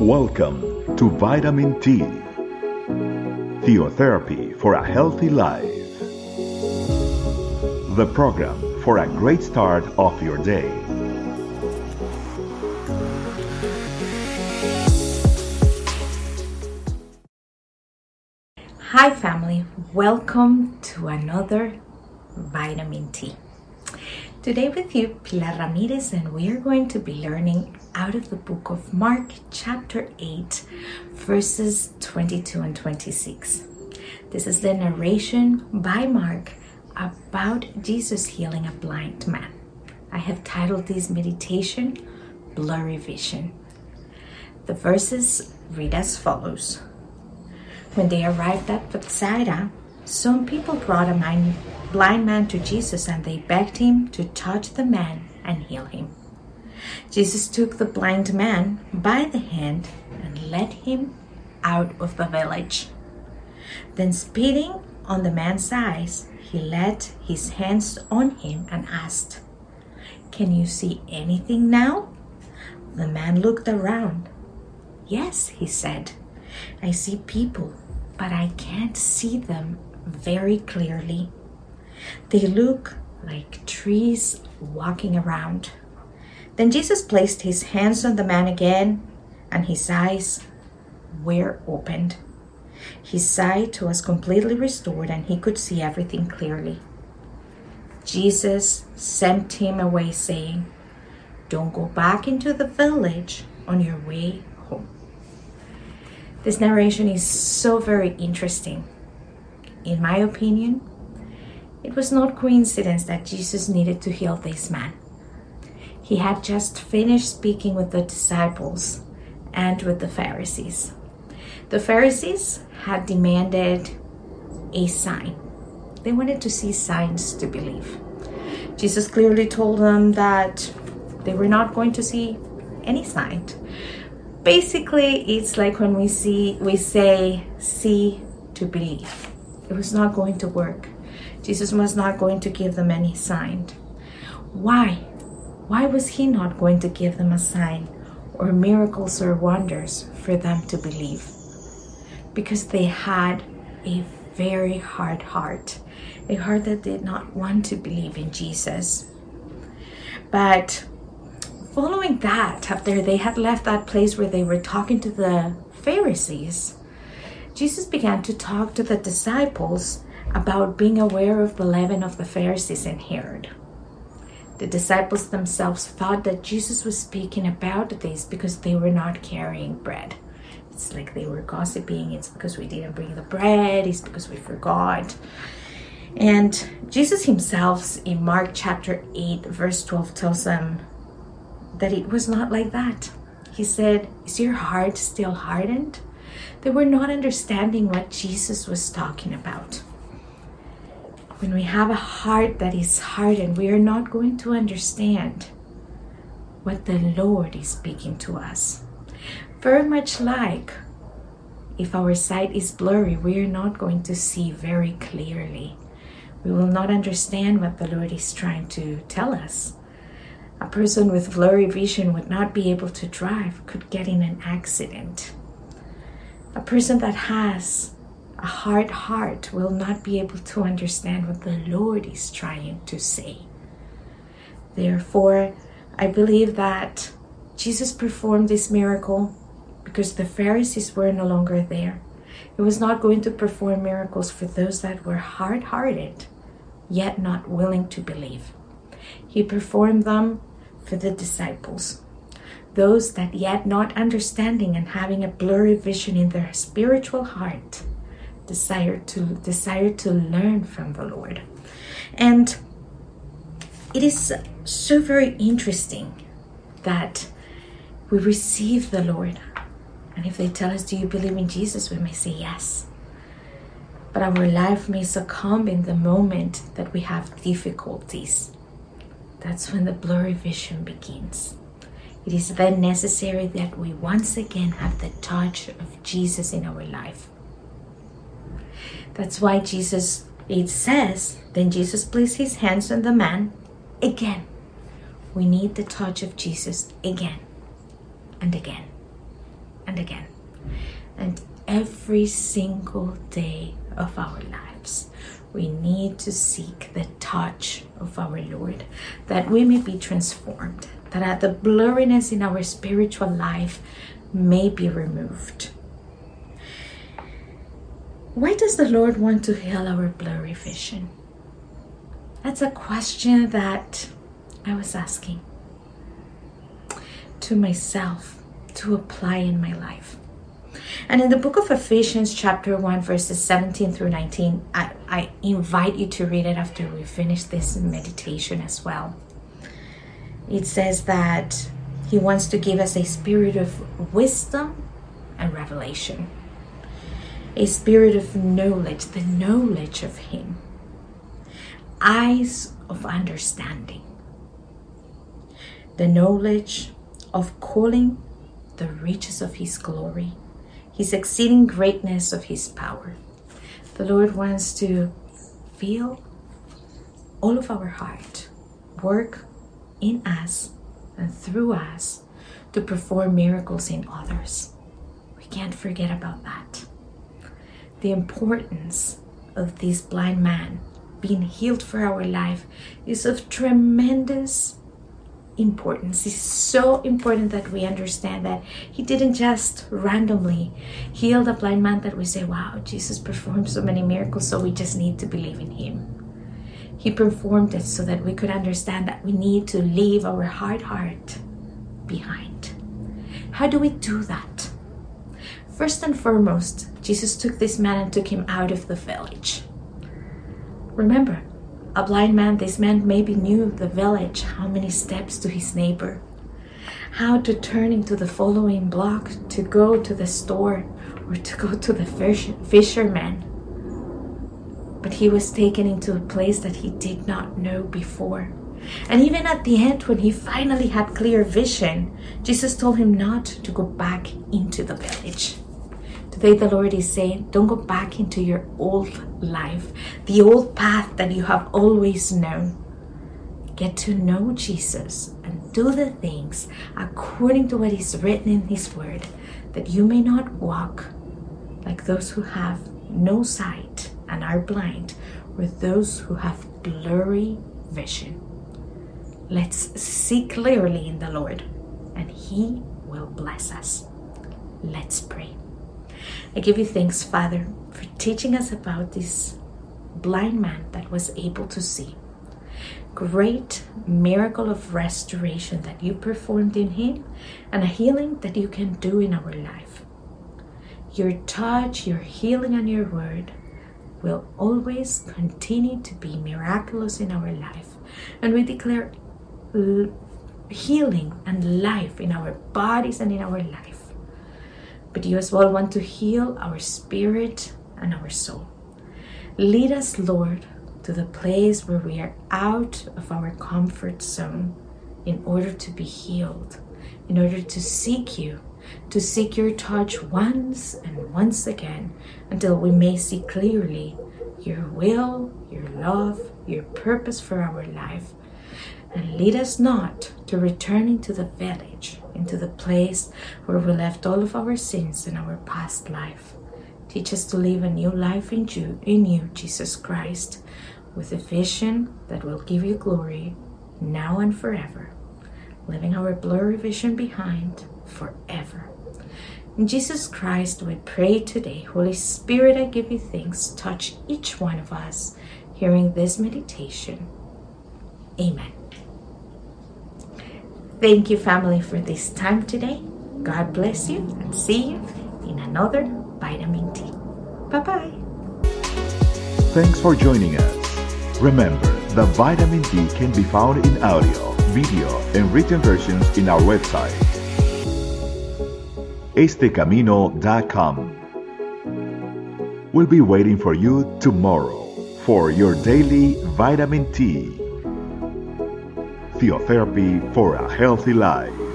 Welcome to Vitamin T, Theotherapy for a Healthy Life. The program for a great start of your day. Hi, family. Welcome to another Vitamin T. Today, with you, Pilar Ramirez, and we are going to be learning out of the book of Mark, chapter 8, verses 22 and 26. This is the narration by Mark about Jesus healing a blind man. I have titled this meditation Blurry Vision. The verses read as follows When they arrived at Bethsaida, some people brought a blind man to Jesus and they begged him to touch the man and heal him. Jesus took the blind man by the hand and led him out of the village. Then, spitting on the man's eyes, he laid his hands on him and asked, Can you see anything now? The man looked around. Yes, he said, I see people, but I can't see them very clearly. They look like trees walking around. Then Jesus placed his hands on the man again, and his eyes were opened. His sight was completely restored, and he could see everything clearly. Jesus sent him away, saying, Don't go back into the village on your way home. This narration is so very interesting. In my opinion, it was not coincidence that Jesus needed to heal this man. He had just finished speaking with the disciples and with the Pharisees. The Pharisees had demanded a sign. They wanted to see signs to believe. Jesus clearly told them that they were not going to see any sign. Basically, it's like when we see we say see to believe. It was not going to work. Jesus was not going to give them any sign. Why? Why was he not going to give them a sign or miracles or wonders for them to believe? Because they had a very hard heart, a heart that did not want to believe in Jesus. But following that, after they had left that place where they were talking to the Pharisees, Jesus began to talk to the disciples about being aware of the leaven of the Pharisees and Herod. The disciples themselves thought that Jesus was speaking about this because they were not carrying bread. It's like they were gossiping. It's because we didn't bring the bread. It's because we forgot. And Jesus himself in Mark chapter 8, verse 12, tells them that it was not like that. He said, Is your heart still hardened? They were not understanding what Jesus was talking about when we have a heart that is hardened, we are not going to understand what the Lord is speaking to us. Very much like if our sight is blurry, we are not going to see very clearly. We will not understand what the Lord is trying to tell us. A person with blurry vision would not be able to drive, could get in an accident. A person that has a hard heart will not be able to understand what the Lord is trying to say. Therefore, I believe that Jesus performed this miracle because the Pharisees were no longer there. He was not going to perform miracles for those that were hard hearted, yet not willing to believe. He performed them for the disciples, those that yet not understanding and having a blurry vision in their spiritual heart desire to desire to learn from the Lord. And it is so very interesting that we receive the Lord. And if they tell us, Do you believe in Jesus? we may say yes. But our life may succumb in the moment that we have difficulties. That's when the blurry vision begins. It is then necessary that we once again have the touch of Jesus in our life. That's why Jesus, it says, then Jesus placed his hands on the man again. We need the touch of Jesus again and again and again. And every single day of our lives, we need to seek the touch of our Lord that we may be transformed, that the blurriness in our spiritual life may be removed. Why does the Lord want to heal our blurry vision? That's a question that I was asking to myself to apply in my life. And in the book of Ephesians, chapter 1, verses 17 through 19, I, I invite you to read it after we finish this meditation as well. It says that He wants to give us a spirit of wisdom and revelation, a spirit of knowledge, the knowledge of Him, eyes of understanding, the knowledge of calling the riches of His glory his exceeding greatness of his power. The Lord wants to feel all of our heart, work in us and through us to perform miracles in others. We can't forget about that. The importance of this blind man being healed for our life is of tremendous importance. It's so important that we understand that He didn't just randomly heal the blind man that we say, wow, Jesus performed so many miracles, so we just need to believe in Him. He performed it so that we could understand that we need to leave our hard heart behind. How do we do that? First and foremost, Jesus took this man and took him out of the village. Remember, a blind man, this man maybe knew the village, how many steps to his neighbor, how to turn into the following block to go to the store or to go to the fish, fisherman. But he was taken into a place that he did not know before. And even at the end, when he finally had clear vision, Jesus told him not to go back into the village. Today, the Lord is saying, don't go back into your old life, the old path that you have always known. Get to know Jesus and do the things according to what is written in His Word, that you may not walk like those who have no sight and are blind, or those who have blurry vision. Let's see clearly in the Lord, and He will bless us. Let's pray. I give you thanks, Father, for teaching us about this blind man that was able to see. Great miracle of restoration that you performed in him and a healing that you can do in our life. Your touch, your healing, and your word will always continue to be miraculous in our life. And we declare healing and life in our bodies and in our life but you as well want to heal our spirit and our soul. Lead us, Lord, to the place where we are out of our comfort zone in order to be healed, in order to seek you, to seek your touch once and once again until we may see clearly your will, your love, your purpose for our life. And lead us not to returning to the village into the place where we left all of our sins in our past life. Teach us to live a new life in you, in you, Jesus Christ, with a vision that will give you glory now and forever, leaving our blurry vision behind forever. Jesus Christ, we pray today. Holy Spirit, I give you thanks. Touch each one of us hearing this meditation. Amen. Thank you, family, for this time today. God bless you and see you in another Vitamin T. Bye bye. Thanks for joining us. Remember, the Vitamin T can be found in audio, video, and written versions in our website, estecamino.com. We'll be waiting for you tomorrow for your daily Vitamin T. Theotherapy for a Healthy Life.